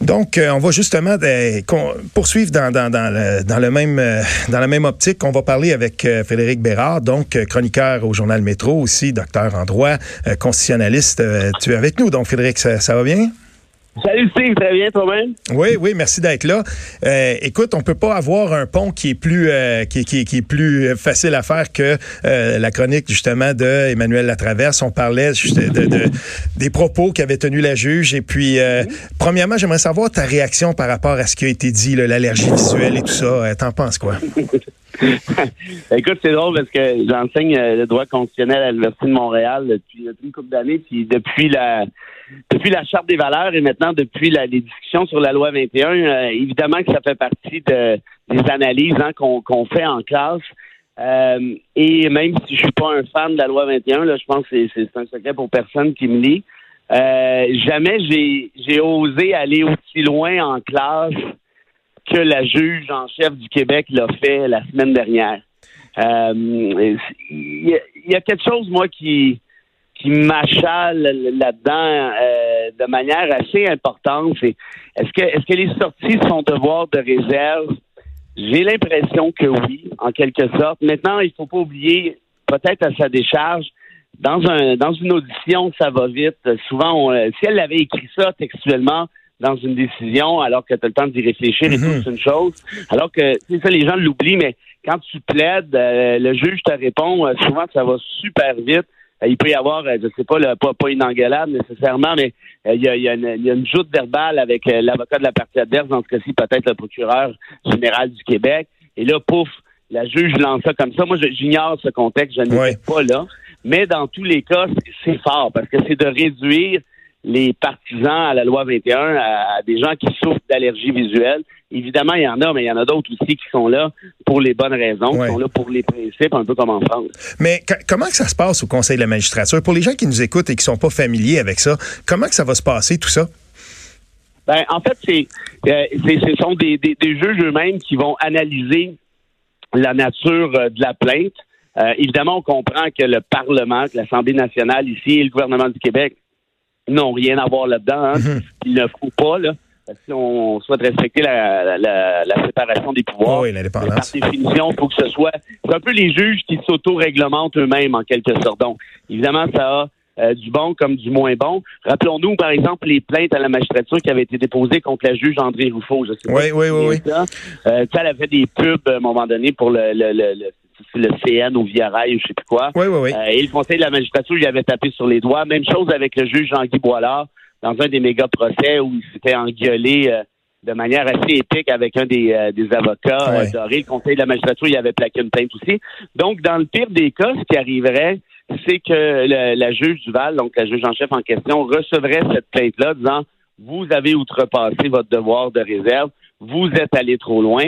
Donc, euh, on va justement euh, poursuivre dans, le, même, euh, dans la même optique. On va parler avec Frédéric Bérard, donc chroniqueur au journal Métro, aussi docteur en droit, constitutionnaliste. tu es avec nous, donc Frédéric, ça va bien? Salut Steve, très bien toi-même? Oui, oui, merci d'être là. Euh, écoute, on peut pas avoir un pont qui est plus euh, qui, qui, qui, est plus facile à faire que euh, la chronique justement de Emmanuel Latraverse. On parlait de, de, des propos qu'avait tenus la juge. Et puis, premièrement, j'aimerais savoir ta réaction par rapport à ce qui a été dit, l'allergie visuelle et tout ça. T'en penses quoi? Écoute, c'est drôle parce que j'enseigne le droit constitutionnel à l'Université de Montréal depuis, une couple d'années, puis depuis la depuis la Charte des valeurs et maintenant depuis la, les discussions sur la loi 21, euh, évidemment que ça fait partie de, des analyses hein, qu'on fait en classe. Euh, et même si je suis pas un fan de la loi 21, là, je pense que c'est un secret pour personne qui me lit. Euh, jamais j'ai osé aller aussi loin en classe que la juge en chef du Québec l'a fait la semaine dernière. Il y, a quelque chose, moi, qui, qui m'achale là-dedans euh, de manière assez importante. C'est est-ce que est-ce que les sorties sont devoir de réserve? J'ai l'impression que oui, en quelque sorte. Maintenant, il faut pas oublier, peut-être à sa décharge, dans un dans une audition, ça va vite. Souvent, si elle avait écrit ça textuellement dans une décision, alors que tu as le temps d'y réfléchir et tout, mm-hmm. c'est une chose. Alors que, c'est ça, les gens l'oublient, mais quand tu plaides, euh, le juge te répond, euh, souvent, ça va super vite. Euh, il peut y avoir, euh, je sais pas, pas, pas une engueulade nécessairement, mais euh, il y, a, il, y a une, il y a une joute verbale avec l'avocat de la partie adverse, dans ce cas-ci peut-être le procureur général du Québec. Et là, pouf, la juge lance ça comme ça. Moi, j'ignore ce contexte, je ne pas là. Mais dans tous les cas, c'est fort parce que c'est de réduire les partisans à la loi 21 à, des gens qui souffrent d'allergie visuelle. Évidemment, il y en a, mais il y en a d'autres aussi qui sont là pour les bonnes raisons, qui sont là pour les principes, un peu comme en France. Mais comment que ça se passe au Conseil de la magistrature? Pour les gens qui nous écoutent et qui sont pas familiers avec ça, comment que ça va se passer, tout ça? Ben, en fait, c'est, euh, ce sont des, des, juges eux-mêmes qui vont analyser la nature euh, de la plainte. Euh, évidemment, on comprend que le Parlement, que l'Assemblée nationale ici et le gouvernement du Québec n'ont rien à voir là-dedans. Hein. Mhm. Ils ne font pas, là. Si on souhaite respecter la, la, séparation des pouvoirs, oui, par définition, il faut que ce soit. C'est un peu les juges qui s'auto-réglementent eux-mêmes, en quelque sorte. Donc, évidemment, ça a euh, du bon comme du moins bon. Rappelons-nous, par exemple, les plaintes à la magistrature qui avaient été déposées contre la juge André Rouffaut. Je sais oui, oui, oui, oui. Ça. Euh, elle avait des pubs à un moment donné pour le, le, le le CN ou Via Rail ou je sais plus quoi. Oui, oui, oui. Euh, et le Conseil de la magistrature lui avait tapé sur les doigts. Même chose avec le juge Jean-Guy Boilard dans un des méga procès où il s'était engueulé euh, de manière assez épique avec un des, euh, des avocats dorés. Le Conseil de la magistrature il avait plaqué une plainte aussi. Donc, dans le pire des cas, ce qui arriverait, c'est que la juge Duval, donc la juge en chef en question, recevrait cette plainte-là disant vous avez outrepassé votre devoir de réserve, vous êtes allé trop loin.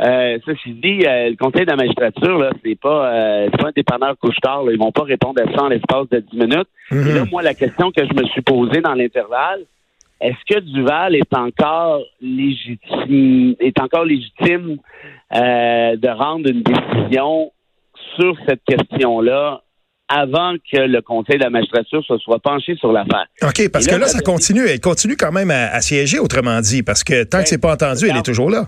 Euh, ceci dit, euh, le Conseil de la magistrature, là, c'est pas, euh, pas un dépanneur couche-tard. Ils vont pas répondre à ça en l'espace de 10 minutes. Et là, moi, la question que je me suis posée dans l'intervalle, est-ce que Duval est encore légitime, est encore légitime euh, de rendre une décision sur cette question-là avant que le Conseil de la magistrature se soit penché sur l'affaire. OK, parce que là, ça continue. Elle continue quand même à, siéger, autrement dit, parce que tant que que c'est pas entendu, elle est toujours là.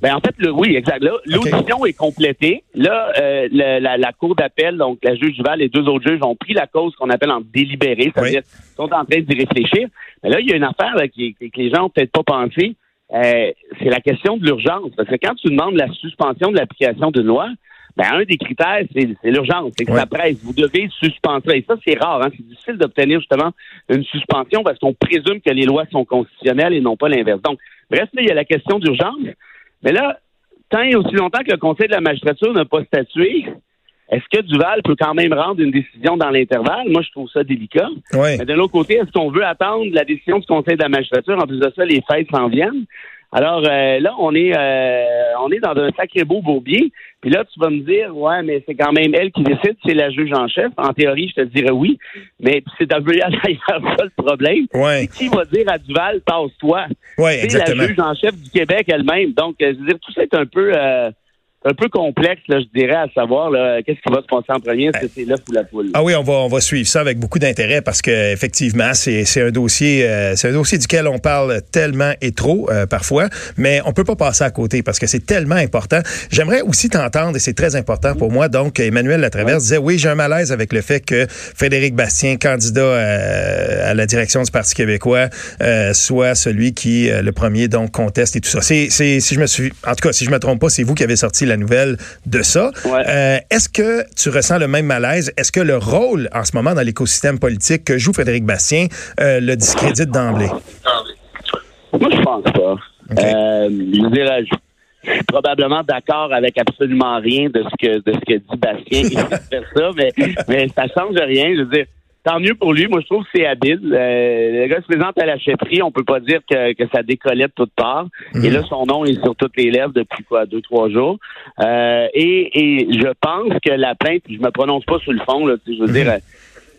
Ben en fait, le, oui, exact. L'audition est complétée. Là, euh, la, cour d'appel, donc la juge Duval et deux autres juges ont pris la cause qu'on appelle en délibéré, c'est-à-dire sont en train d'y réfléchir. Mais là, il y a une affaire qui, que les gens n'ont peut-être pas pensé. Euh, c'est la question de l'urgence. Parce que quand tu demandes la suspension de l'application d'une loi, ben, un des critères, c'est l'urgence, c'est que ça presse. Vous devez suspendre. Et ça, c'est rare. Hein? C'est difficile d'obtenir justement une suspension parce qu'on présume que les lois sont constitutionnelles et non pas l'inverse. Donc, bref, là, il y a la question d'urgence. Mais là, tant et aussi longtemps que le Conseil de la magistrature n'a pas statué, est-ce que Duval peut quand même rendre une décision dans l'intervalle? Moi, je trouve ça délicat. Mais de l'autre côté, est-ce qu'on veut attendre la décision du Conseil de la magistrature? En plus de ça, les fêtes s'en viennent. Alors euh, là, on est euh, on est dans un sacré beau bourbier. Puis là, tu vas me dire, ouais, mais c'est quand même elle qui décide, c'est la juge en chef. En théorie, je te dirais oui, mais c'est un peu d'ailleurs ça le problème. Ouais. Qui va dire à Duval, passe-toi? Ouais, c'est la juge en chef du Québec elle-même. Donc, euh, je veux dire, tout ça est un peu un peu complexe, là, je dirais, à savoir qu'est-ce qui va se passer en premier, est-ce que c'est l'œuf ou la poule? Ah oui, on va, on va suivre ça avec beaucoup d'intérêt parce que effectivement, c'est, c'est un dossier, euh, c'est un dossier duquel on parle tellement et trop euh, parfois, mais on peut pas passer à côté parce que c'est tellement important. J'aimerais aussi t'entendre et c'est très important pour moi. Donc, Emmanuel Latraverse disait oui, j'ai un malaise avec le fait que Frédéric Bastien, candidat euh, à, la direction du Parti québécois, soit celui qui le premier donc conteste et tout ça. C'est, c'est, si je me suis, en tout cas, si je me trompe pas, c'est vous qui avez sorti la nouvelle de ça. Euh, est-ce que tu ressens le même malaise? Est-ce que le rôle en ce moment dans l'écosystème politique que joue Frédéric Bastien euh, le discrédite d'emblée? Moi, je pense pas. Euh, je dirais, je suis probablement d'accord avec absolument rien de ce que de ce que dit Bastien. Il ça, mais, mais ça change rien. Je veux dire, tant mieux pour lui. Moi, je trouve que c'est habile. Euh, le gars se présente à la chefferie. On peut pas dire que, que ça décollait de toutes parts. Mhm. Et là, son nom est sur toutes les lèvres depuis quoi, deux, trois jours. Euh, et, et je pense que la plainte, je me prononce pas sur le fond, là, je veux dire,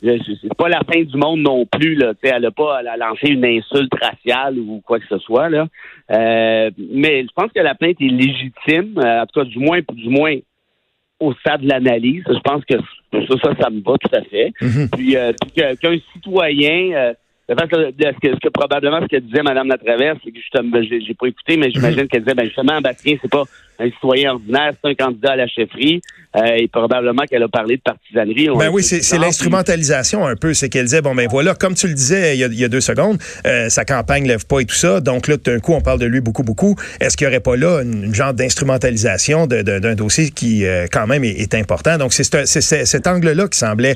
euh, c'est pas la fin du monde non plus. Là, elle n'a pas elle lancé une insulte raciale ou quoi que ce soit. Là. Euh, mais je pense que la plainte est légitime, en tout cas du moins du moins au stade de l'analyse. Je pense que ça, ça, ça me va tout à fait. Mhm. Puis, euh, qu'un citoyen, euh, ce, que, ce que probablement ce que disait Mme Latraverse, c'est que justement, j'ai pas écouté, mais j'imagine mhm. qu'elle disait, ben justement, Bastien, c'est pas un citoyen ordinaire, c'est un candidat à la chefferie. Euh, et probablement qu'elle a parlé de partisanerie. Ben oui, c'est l'instrumentalisation un peu. C'est qu'elle disait, bon, ben voilà, comme tu le disais il y a, deux secondes, euh, sa campagne lève pas et tout ça. Donc là, d'un coup, on parle de lui beaucoup, beaucoup. Est-ce qu'il y aurait pas là une, genre d'instrumentalisation d'un dossier qui, euh, quand même, est, important? Donc, c'est cet angle-là qui semblait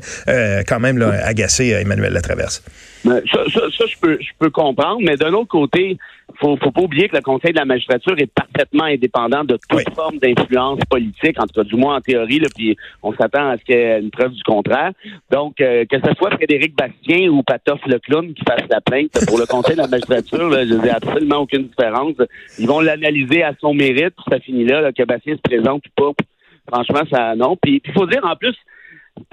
quand même là, agacer Emmanuel Latraverse. Ben, ça, ça, ça, je peux, je peux comprendre, mais d'un autre côté, faut, faut pas oublier que le Conseil de la magistrature est parfaitement indépendant de toute forme d'influence politique, en tout cas du moins en théorie, là, puis on s'attend à ce qu'il y ait une preuve du contraire. Donc, euh, que ce soit Frédéric Bastien ou Patoff le clown qui fasse la plainte pour le Conseil de la magistrature, là, je n'ai absolument aucune différence. Ils vont l'analyser à son mérite, puis ça finit là, que Bastien se présente ou pas. Franchement, ça non. Puis il faut dire en plus,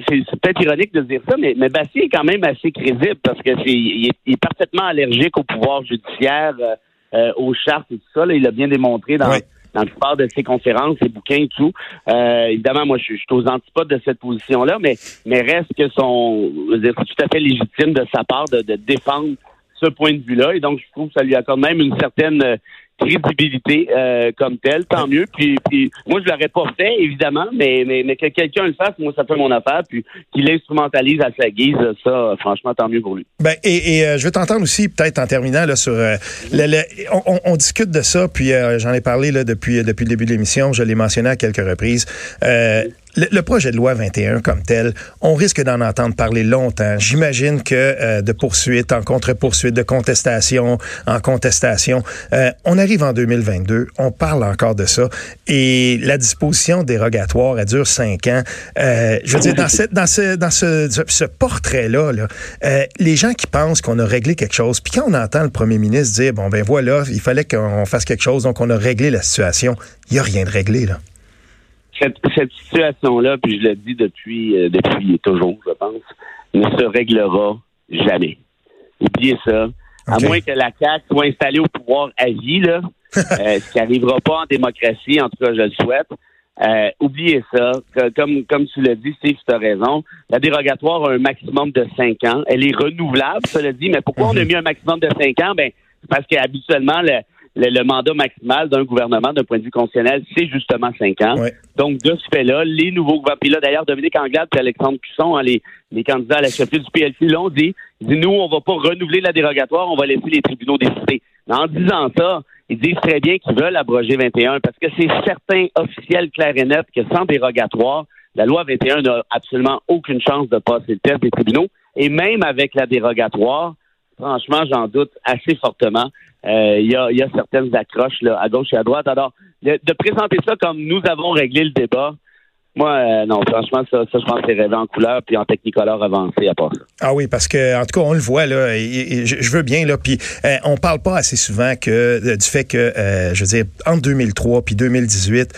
c'est peut-être ironique de dire ça, mais, mais Bastien est quand même assez crédible parce que c'est il est, parfaitement allergique au pouvoir judiciaire. Euh, euh, aux chartes et tout ça. il a bien démontré dans, dans la plupart de ses conférences, ses bouquins et tout. Euh, évidemment, moi, je, suis aux antipodes de cette position-là, mais, mais reste que son, c'est tout à fait légitime de sa part de, de défendre ce point de vue-là. Et donc, je trouve que ça lui accorde même une certaine crédibilité euh, comme telle, tant mieux. Puis, puis moi, je l'aurais pas fait, évidemment, mais, mais, mais que quelqu'un le fasse, moi, ça fait mon affaire. Puis qu'il l'instrumentalise à sa guise, ça, franchement, tant mieux pour lui. Ben, et, et euh, je veux t'entendre aussi, peut-être en terminant, là, sur... Euh, le, on, on, discute de ça, puis j'en ai parlé là, depuis, depuis le début de l'émission, je l'ai mentionné à quelques reprises. Le, projet de loi 21 comme tel, on risque d'en entendre parler longtemps. J'imagine que euh, de poursuite en contre-poursuite, de contestation en contestation, euh, on arrive en 2022, on parle encore de ça, et la disposition dérogatoire, elle dure cinq ans. Euh, je veux dire, dans, ce, portrait-là, là, les gens qui pensent qu'on a réglé quelque chose, puis quand on entend le premier ministre dire, bon ben voilà, il fallait qu'on fasse quelque chose, donc on a réglé la situation, il n'y a rien de réglé là cette, situation-là, puis je le dis depuis, euh, depuis toujours, je pense, ne se réglera jamais. Oubliez ça. À moins que la CAQ soit installée au pouvoir à vie, là, euh, ce qui n'arrivera pas en démocratie, en tout cas, je le souhaite. Euh, oubliez ça. Comme, comme tu l'as dit, Steve, tu as raison. La dérogatoire a un maximum de cinq ans. Elle est renouvelable, cela dit, mais pourquoi on a mhm. mis un maximum de cinq ans? Ben, parce qu'habituellement, le, le, mandat maximal d'un gouvernement d'un point de vue constitutionnel, c'est justement cinq ans. Donc, de ce fait-là, les nouveaux gouvernements, puis là, d'ailleurs, Dominique Anglade et Alexandre Cusson, hein, les, les candidats à la chefferie du PLC l'ont dit, nous, on va pas renouveler la dérogatoire, on va laisser les tribunaux décider. En disant ça, ils disent très bien qu'ils veulent abroger 21 parce que c'est certain, officiel, clair et net, que sans dérogatoire, la loi 21 n'a absolument aucune chance de passer le test des tribunaux. Et même avec la dérogatoire, franchement, j'en doute assez fortement. Euh, il y, a, y, a, certaines accroches là, à gauche et à droite. Alors, de, présenter ça comme nous avons réglé le débat, Moi, euh, non, franchement, ça, je pense que c'est rêvé en couleur puis en technicolor avancé à part ça. Ah oui, parce que en tout cas, on le voit là. Et, je, veux bien là. Puis euh, on parle pas assez souvent que euh, du fait que, euh, je veux dire, entre 2003 puis 2018,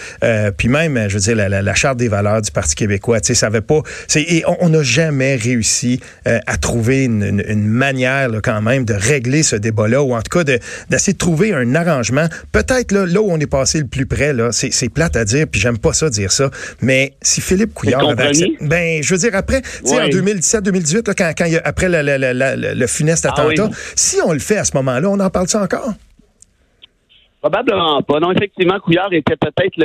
puis même, je veux dire, la, charte des valeurs du Parti québécois, tu sais, ça avait pas. Et on n'a jamais réussi à trouver une, une, manière là, quand même de régler ce débat-là, ou en tout cas d'essayer de, trouver un arrangement. Peut-être là, là où on est passé le plus près là, c'est plate à dire, puis j'aime pas ça dire ça, mais si Philippe Couillard avait accepté, ben, je veux dire, après, tu sais, en 2017-2018, quand, après le funeste ah attentat, si on le fait à ce moment-là, on en parle ça encore? Probablement pas. Non, effectivement, Couillard était peut-être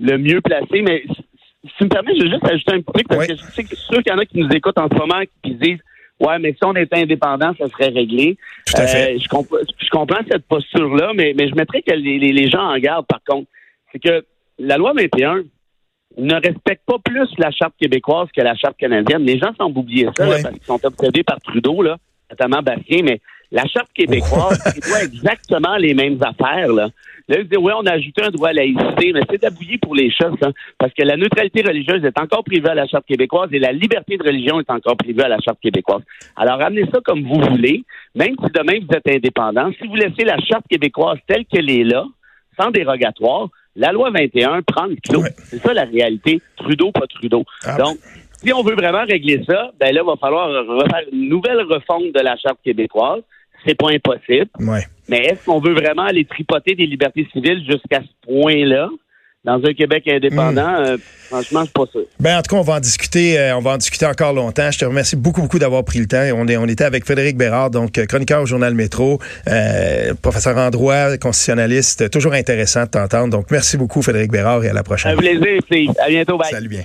le, mieux placé, mais si tu me permets, je vais juste ajouter un petit truc, parce que je sais que sûr qu'il y en a qui nous écoutent en ce moment qui disent Ouais, mais si on était indépendant, ça serait réglé. Tout à fait. Euh, je, comprends cette posture-là, mais, mais je mettrais que les, les gens en garde, par contre. C'est que la loi 21, ne respectent pas plus la charte québécoise que la charte canadienne. Les gens semblent oublier ça parce qu'ils sont obsédés par Trudeau, là, notamment Bastien, mais la charte québécoise, c'est pas exactement les mêmes affaires. Là. Là, ils disent, oui, on a ajouté un droit à laïcité, mais c'est d'abouiller pour les choses, hein, parce que la neutralité religieuse est encore privée à la Charte québécoise et la liberté de religion est encore privée à la Charte québécoise. Alors, amenez ça comme vous voulez, même si demain vous êtes indépendant. Si vous laissez la Charte québécoise telle qu'elle est là, sans dérogatoire, la loi 21 prend le clos. C'est ça la réalité. Trudeau, pas Trudeau. Ah. Donc, si on veut vraiment régler ça, ben là, il va falloir refaire une nouvelle refonte de la Charte québécoise. C'est pas impossible. Mais est-ce qu'on veut vraiment aller tripoter des libertés civiles jusqu'à ce point-là? Dans un Québec indépendant, hmm. euh, franchement, je suis pas sûr. Ben, en tout cas, on va en discuter, euh, on va en discuter encore longtemps. Je te remercie beaucoup, beaucoup d'avoir pris le temps. On, est, on était avec Frédéric Bérard, donc euh, chroniqueur au journal Métro, professeur en droit, constitutionnaliste. Toujours intéressant de t'entendre. Donc, merci beaucoup, Frédéric Bérard, et à la prochaine. Un plaisir, Steve. À bientôt. Bye. Salut bien.